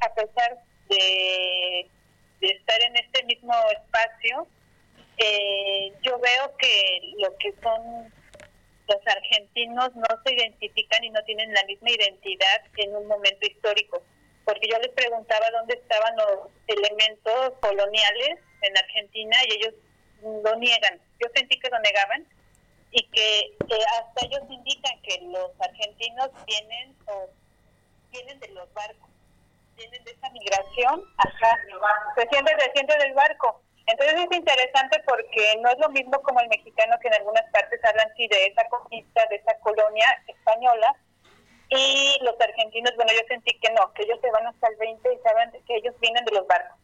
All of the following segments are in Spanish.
a pesar de, estar en este mismo espacio, eh, yo veo que lo que son los argentinos no se identifican y no tienen la misma identidad en un momento histórico. Porque yo les preguntaba dónde estaban los elementos coloniales en Argentina y ellos lo niegan. Yo sentí que lo negaban y que hasta ellos indican que los argentinos vienen o vienen de los barcos, vienen de esa migración, acá, se siente, se del barco. Entonces es interesante porque no es lo mismo como el mexicano que en algunas partes hablan sí de esa conquista, de esa colonia española, y los argentinos, bueno, yo sentí que no, que ellos se van hasta el 20 y saben que ellos vienen de los barcos,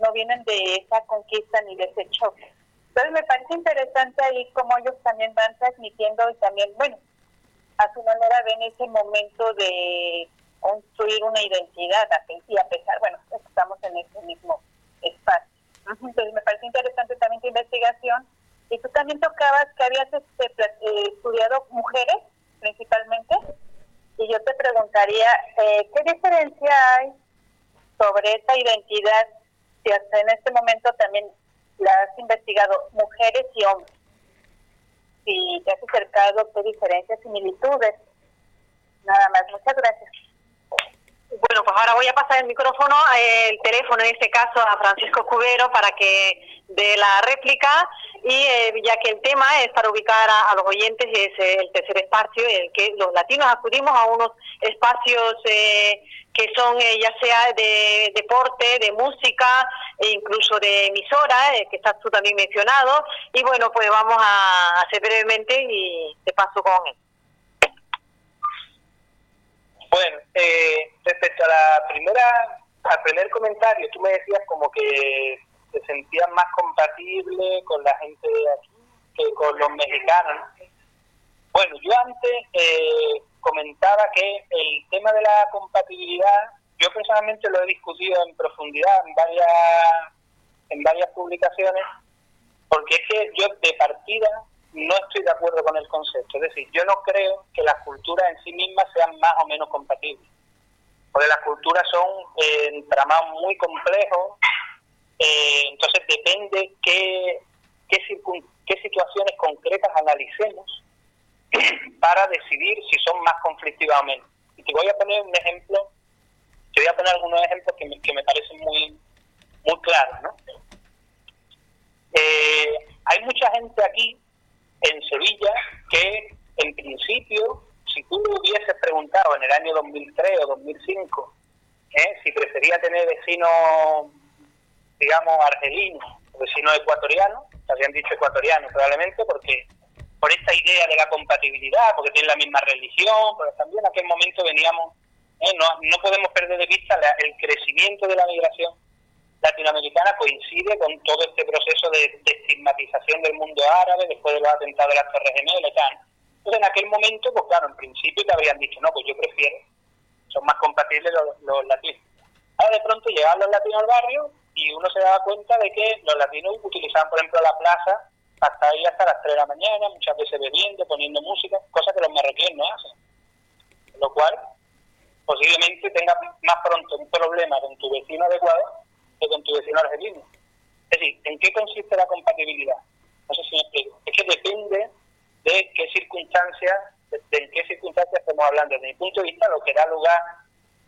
no vienen de esa conquista ni de ese choque. Entonces me parece interesante ahí cómo ellos también van transmitiendo y también, bueno, a su manera ven ese momento de construir una identidad y a pesar, bueno, estamos en ese mismo espacio. Entonces me parece interesante también tu investigación y tú también tocabas que habías este, eh, estudiado mujeres principalmente y yo te preguntaría, eh, ¿qué diferencia hay sobre esa identidad si hasta en este momento también la has investigado mujeres y hombres. Si te has acercado, qué diferencias, similitudes. Nada más, muchas gracias. Bueno, pues ahora voy a pasar el micrófono, el teléfono en este caso a Francisco Cubero para que dé la réplica y eh, ya que el tema es para ubicar a, los oyentes es eh, el tercer espacio en el que los latinos acudimos a unos espacios eh, que son eh, ya sea de deporte, de música e incluso de emisora, eh, que estás tú también mencionado. Y bueno, pues vamos a hacer brevemente y te paso con él. Bueno, eh, respecto a la primera, al primer comentario, tú me decías como que te sentías más compatible con la gente de aquí que con los mexicanos. Bueno, yo antes eh, comentaba que el tema de la compatibilidad, yo personalmente lo he discutido en profundidad en varias, en varias publicaciones, porque es que yo de partida no estoy de acuerdo con el concepto. Es decir, yo no creo que las culturas en sí mismas sean más o menos compatibles. Porque las culturas son eh, muy complejos, eh, entonces depende qué, qué, qué situaciones concretas analicemos para decidir si son más conflictivas o menos. Y te voy a poner un ejemplo, te voy a poner algunos ejemplos que me, que me parecen muy, muy claros. ¿no? Eh, hay mucha gente aquí en Sevilla que en principio, si tú le hubieses preguntado en el año 2003 o 2005 ¿eh? si prefería tener vecinos, digamos, argelinos o vecinos ecuatorianos, te habían dicho ecuatorianos probablemente porque por esta idea de la compatibilidad, porque tienen la misma religión, pero también en aquel momento veníamos, eh, no, no podemos perder de vista el crecimiento de la migración latinoamericana coincide con todo este proceso de, estigmatización del mundo árabe después de los atentados de las Torres Gemelas y tal. Entonces, en aquel momento, pues claro, en principio te habrían dicho, no, pues yo prefiero, son más compatibles los, latinos. Ahora de pronto llegaban los latinos al barrio y uno se daba cuenta de que los latinos utilizaban, por ejemplo, la plaza hasta ahí hasta las 3 de la mañana, muchas veces bebiendo, poniendo música, cosa que los marroquíes no hacen. Lo cual posiblemente tengas más pronto un problema con tu vecino adecuado con tu vecino argelino. Es decir, ¿en qué consiste la compatibilidad? No sé si me explico. Es que depende de qué circunstancias, de, qué circunstancias estamos hablando. Desde mi punto de vista, lo que da lugar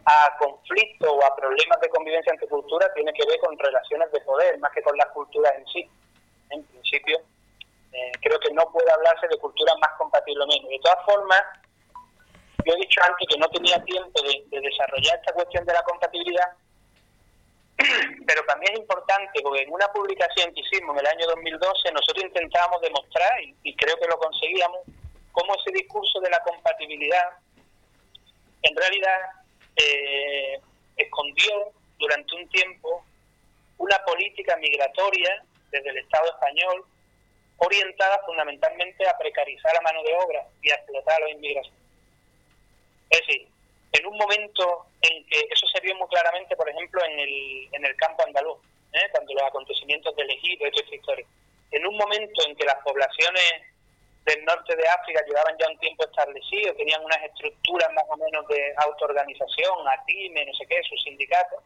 a conflictos o a problemas de convivencia entre culturas tiene que ver con relaciones de poder, más que con las culturas en sí. En principio, eh, creo que no puede hablarse de culturas más compatibles o menos. De todas formas, yo he dicho antes que no tenía tiempo de, desarrollar esta cuestión de la compatibilidad, pero también es importante porque en una publicación que hicimos en el año 2012 nosotros intentábamos demostrar, y, creo que lo conseguíamos, cómo ese discurso de la compatibilidad en realidad eh, escondió durante un tiempo una política migratoria desde el Estado español orientada fundamentalmente a precarizar la mano de obra y a explotar a los inmigrantes. Es decir, en un momento en que eso se vio muy claramente, por ejemplo, en el, en el campo andaluz, ¿eh? cuando los acontecimientos del Ejido, esta historia. En un momento en que las poblaciones del norte de África llevaban ya un tiempo establecido, tenían unas estructuras más o menos de autoorganización, ATIME, no sé qué, sus sindicatos,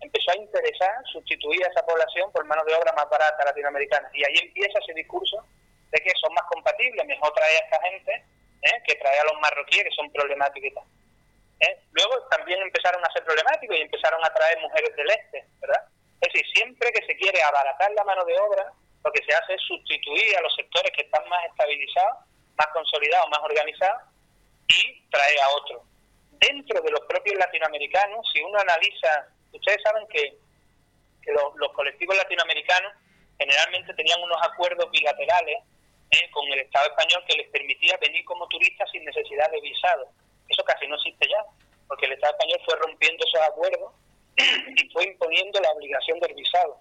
empezó a interesar sustituir a esa población por mano de obra más barata latinoamericana. Y ahí empieza ese discurso de que son más compatibles, mejor traer a esta gente ¿eh? que traer a los marroquíes que son problemáticos y tal. Empezaron a ser problemáticos y empezaron a traer mujeres del este, ¿verdad? Es decir, siempre que se quiere abaratar la mano de obra, lo que se hace es sustituir a los sectores que están más estabilizados, más consolidados, más organizados y traer a otros. Dentro de los propios latinoamericanos, si uno analiza, ustedes saben que, los, colectivos latinoamericanos generalmente tenían unos acuerdos bilaterales eh, con el Estado español que les permitía venir como turistas sin necesidad de visado. Eso casi no existe ya, porque el Estado español fue rompiendo esos acuerdos y fue imponiendo la obligación del visado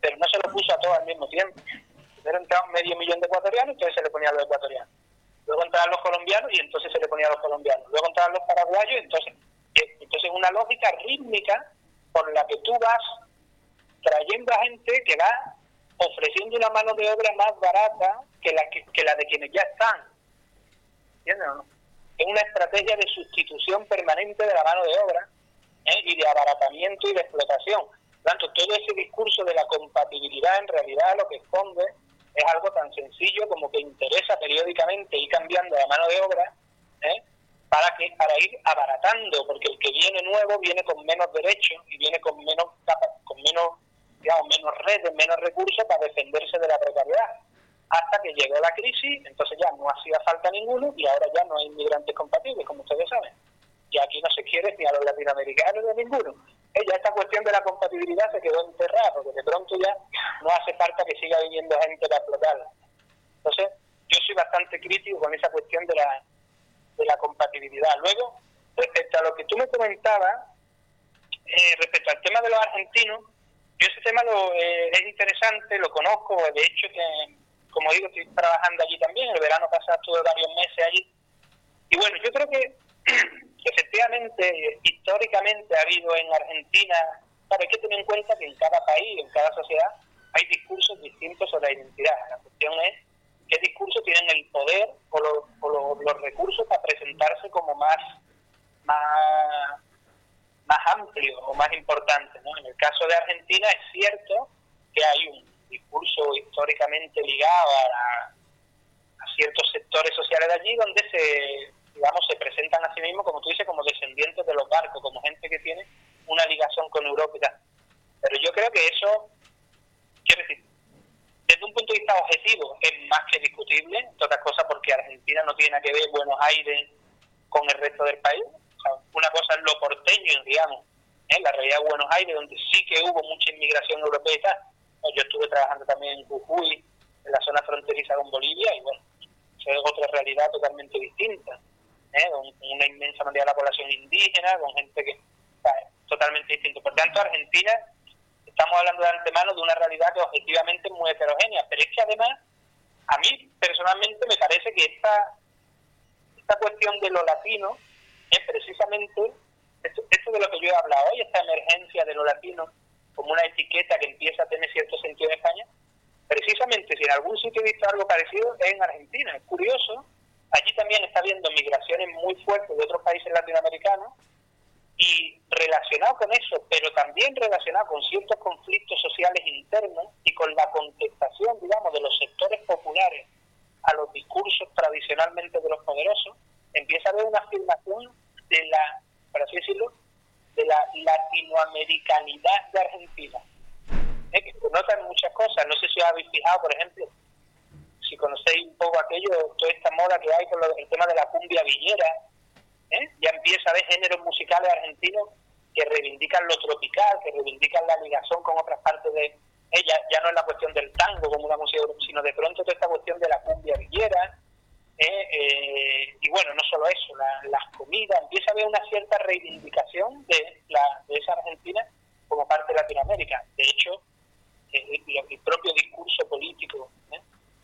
pero no se lo puso a todos al mismo tiempo. Primero entraban medio millón de ecuatorianos, entonces se le ponía a los ecuatorianos. Luego entraban los colombianos y entonces se le ponía a los colombianos. Luego entraban los paraguayos, entonces entonces una lógica rítmica por la que tú vas trayendo a gente que va ofreciendo una mano de obra más barata que la, que, la de quienes ya están. ¿Entiendes o no? Es una estrategia de sustitución permanente de la mano de obra ¿eh? y de abaratamiento y de explotación tanto, todo ese discurso de la compatibilidad en realidad lo que esconde es algo tan sencillo como que interesa periódicamente ir cambiando la mano de obra ¿eh? para que para ir abaratando, porque el que viene nuevo viene con menos derechos y viene con menos con menos digamos menos redes, menos recursos para defenderse de la precariedad. Hasta que llegó la crisis, entonces ya no hacía falta ninguno y ahora ya no hay inmigrantes compatibles, como ustedes saben. Y aquí no se quiere ni a los latinoamericanos ni a ninguno ella esta cuestión de la compatibilidad se quedó enterrada, porque de pronto ya no hace falta que siga viniendo gente para explotarla. Entonces, yo soy bastante crítico con esa cuestión de la, de la compatibilidad. Luego, respecto a lo que tú me comentabas, eh, respecto al tema de los argentinos, yo ese tema lo, eh, es interesante, lo conozco, de hecho, que, como digo, estoy trabajando allí también, el verano pasado estuve varios meses allí. Y bueno, yo creo que efectivamente, históricamente ha habido en Argentina, hay que tener en cuenta que en cada país, en cada sociedad, hay discursos distintos sobre la identidad. La cuestión es qué discursos tienen el poder o, los recursos para presentarse como más, más, más amplio o más importante. En el caso de Argentina es cierto que hay un discurso históricamente ligado a ciertos sectores sociales de allí donde se digamos, se presentan a sí mismos, como tú dices, como descendientes de los barcos, como gente que tiene una ligación con Europa y tal. Pero yo creo que eso, quiero decir, desde un punto de vista objetivo es más que discutible, entre otras cosas porque Argentina no tiene que ver Buenos Aires con el resto del país. una cosa es lo porteño, digamos, en la realidad de Buenos Aires, donde sí que hubo mucha inmigración europea y tal. Yo estuve trabajando también en Jujuy, en la zona fronteriza con Bolivia, y bueno, es otra realidad totalmente distinta. ¿eh? con una inmensa mayoría de la población indígena, con gente que está totalmente distinto. Por tanto, Argentina, estamos hablando de antemano de una realidad que objetivamente es muy heterogénea, pero es que además, a mí personalmente me parece que esta, esta cuestión de lo latino es precisamente esto, esto de lo que yo he hablado hoy, esta emergencia de lo latino como una etiqueta que empieza a tener cierto sentido en España, precisamente si en algún sitio he visto algo parecido es en Argentina. Es curioso Allí también está habiendo migraciones muy fuertes de otros países latinoamericanos y relacionado con eso, pero también relacionado con ciertos conflictos sociales internos y con la contestación, digamos, de los sectores populares a los discursos tradicionalmente de los poderosos, empieza a haber una afirmación de la, por así decirlo, de la latinoamericanidad de Argentina. ¿Eh? Que se notan muchas cosas. No sé si os habéis fijado, por ejemplo, si conocéis un poco aquello, toda esta moda que hay con el tema de la cumbia villera, ¿eh? ya empieza a haber géneros musicales argentinos que reivindican lo tropical, que reivindican la ligación con otras partes de ella, ya no es la cuestión del tango como una música, sino de pronto toda esta cuestión de la cumbia villera, ¿eh? Eh, y bueno, no solo eso, las comidas, empieza a haber una cierta reivindicación de esa Argentina como parte de Latinoamérica. De hecho, el propio discurso político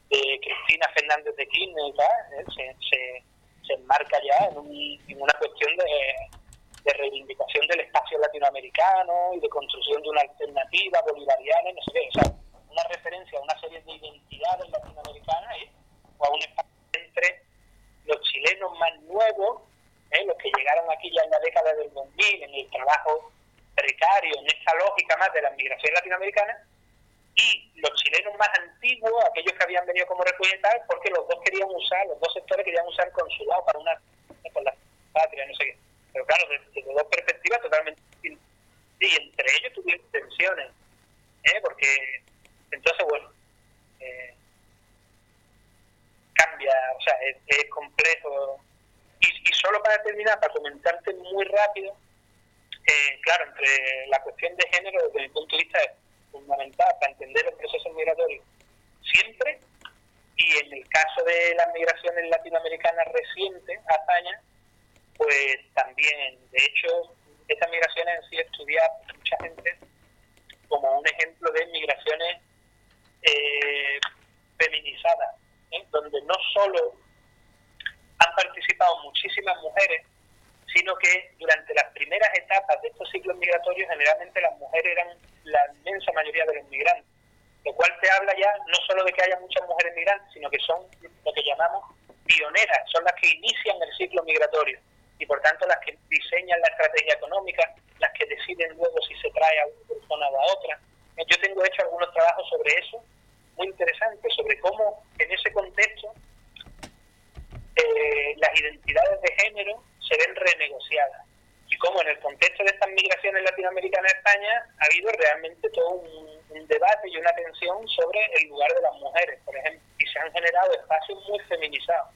de Cristina Fernández de Kirchner ¿eh? se, se, se, enmarca ya en, una cuestión de, reivindicación del espacio latinoamericano y de construcción de una alternativa bolivariana, no sé qué, o sea, una referencia a una serie de identidades latinoamericanas o a un espacio los chilenos más nuevos, ¿eh? los que llegaron aquí ya en la década del 2000, en el trabajo precario, en esta lógica más de la migración latinoamericana, y los chilenos más antiguos, aquellos que habían venido como refugiados, porque los dos querían usar, los dos sectores querían usar consulado para una con la patria, no sé qué. Pero claro, desde, dos perspectivas totalmente distintas. Y entre ellos tuvieron tensiones, ¿eh? porque entonces, bueno, eh, cambia, o sea, es, complejo. Para terminar, para comentarte muy rápido, eh, claro, entre la cuestión de género, desde mi punto de vista, es fundamental para entender el proceso migratorio siempre, y en el caso de las migraciones latinoamericanas recientes a España, pues también, de hecho, estas migraciones han sido estudiadas por mucha gente como un ejemplo de migraciones eh, feminizadas, ¿eh? donde no solo han participado muchísimas mujeres, sino que durante las primeras etapas de estos ciclos migratorios generalmente las mujeres eran la inmensa mayoría de los migrantes, lo cual te habla ya no solo de que haya muchas mujeres migrantes, sino que son lo que llamamos pioneras, son las que inician el ciclo migratorio y por tanto las que diseñan la estrategia económica, las que deciden luego si se trae a una persona o a otra. Yo tengo hecho algunos trabajos sobre eso, muy interesantes, sobre cómo en ese contexto eh, las identidades de género se ven renegociadas y el contexto de estas migraciones latinoamericanas a España ha habido realmente todo un, debate y una tensión sobre el lugar de las mujeres, por ejemplo, y se han generado espacios muy feminizados.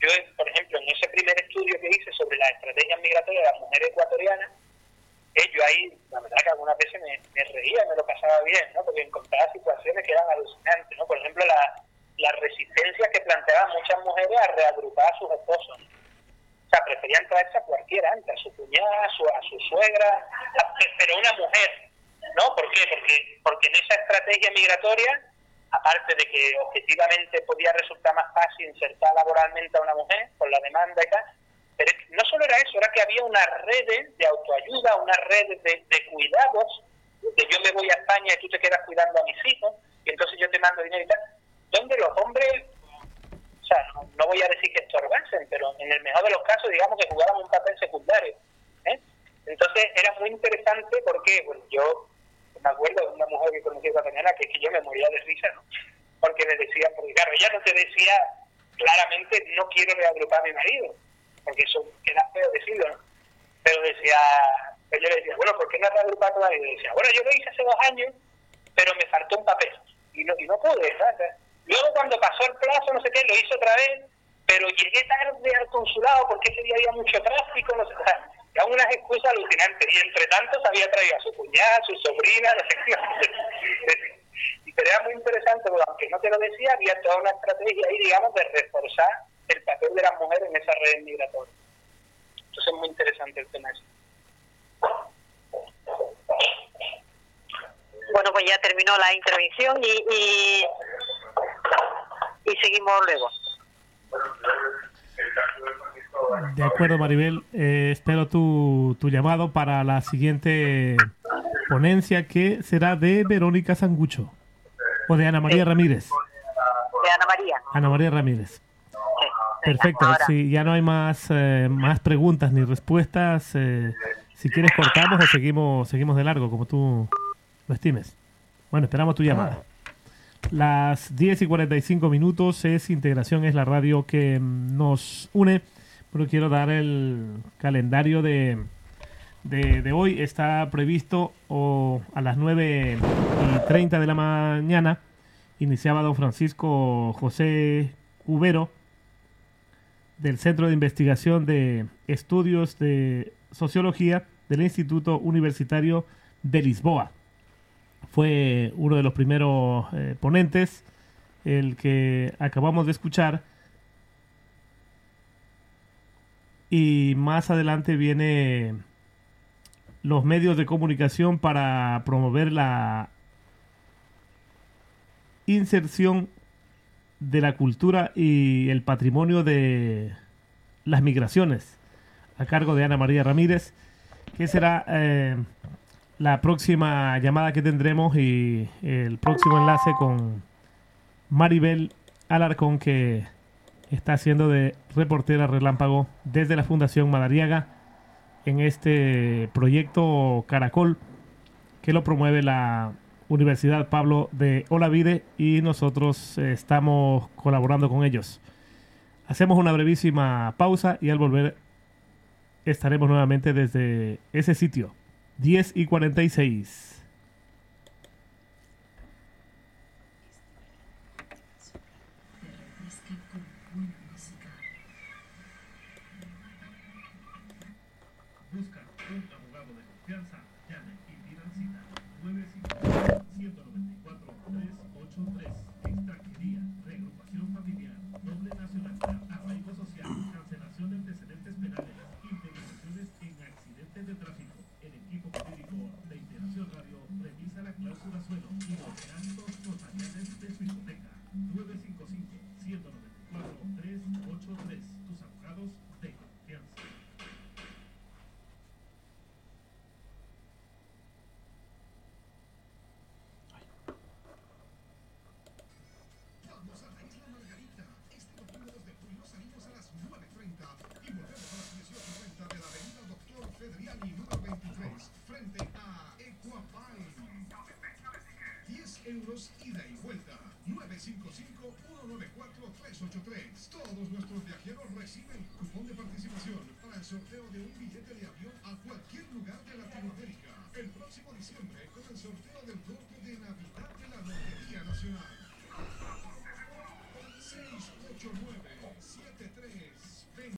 Yo, por ejemplo, en ese primer estudio que hice sobre las estrategias migratorias de las mujeres ecuatorianas, eh, yo ahí, la verdad que algunas veces me, me reía, me lo pasaba bien, ¿no? porque encontraba situaciones que eran alucinantes, ¿no? por ejemplo, la, la resistencia que planteaban muchas mujeres a reagrupar a sus esposos sea, preferían traerse a cualquiera antes, a su cuñada, a su, a su suegra, pero una mujer, ¿no? ¿Por qué? Porque, porque en esa estrategia migratoria, aparte de que objetivamente podía resultar más fácil insertar laboralmente a una mujer por la demanda y tal, pero no solo era eso, era que había una red de autoayuda, una red de, de cuidados, de yo me voy a España y tú te quedas cuidando a mis hijos, y entonces yo te mando dinero y tal, donde los hombres no, voy a decir que estorbasen, pero en el mejor de los casos, digamos que jugaban un papel secundario. ¿eh? Entonces era muy interesante porque, bueno, yo me acuerdo de una mujer que conocí esta mañana que es que yo me moría de risa. Porque me decía, porque claro, ella no te decía claramente, no quiero reagrupar a mi marido, porque eso queda feo decirlo, ¿no? Pero decía, pues yo le decía, bueno, ¿por qué no reagrupar a tu marido? Y decía, bueno, yo lo hice hace dos años, pero me faltó un papel y no, y no pude, ¿sabes? Luego cuando pasó el plazo, no sé qué, lo hizo otra vez, pero llegué tarde al consulado porque ese día había mucho tráfico, no sé, o unas excusas alucinantes. Y entre tanto se había traído a su cuñada, a su sobrina, no sé qué. Pero era muy interesante, porque aunque no te lo decía, había toda una estrategia ahí, digamos, de reforzar el papel de las mujeres en esa red migratoria. Entonces es muy interesante el tema ese. Bueno, pues ya terminó la intervención y y seguimos luego. De acuerdo, Maribel. Eh, espero tu, tu llamado para la siguiente ponencia que será de Verónica Sangucho o de Ana María Ramírez. De Ana María. Ana María Ramírez. Perfecto. Si ya no hay más, eh, más preguntas ni respuestas, eh, si quieres cortamos o seguimos, seguimos de largo, como tú lo estimes. Bueno, esperamos tu llamada. Las 10 y 45 minutos es Integración, es la radio que nos une. Pero quiero dar el calendario de, de, hoy. Está previsto a las 9 y 30 de la mañana. Iniciaba don Francisco José Cubero del Centro de Investigación de Estudios de Sociología del Instituto Universitario de Lisboa fue uno de los primeros eh, ponentes, el que acabamos de escuchar. Y más adelante viene los medios de comunicación para promover la inserción de la cultura y el patrimonio de las migraciones a cargo de Ana María Ramírez, que será eh, la próxima llamada que tendremos y el próximo enlace con Maribel Alarcón que está haciendo de reportera relámpago desde la Fundación Madariaga en este proyecto Caracol que lo promueve la Universidad Pablo de Olavide y nosotros estamos colaborando con ellos. Hacemos una brevísima pausa y al volver estaremos nuevamente desde ese sitio. 10 y 46.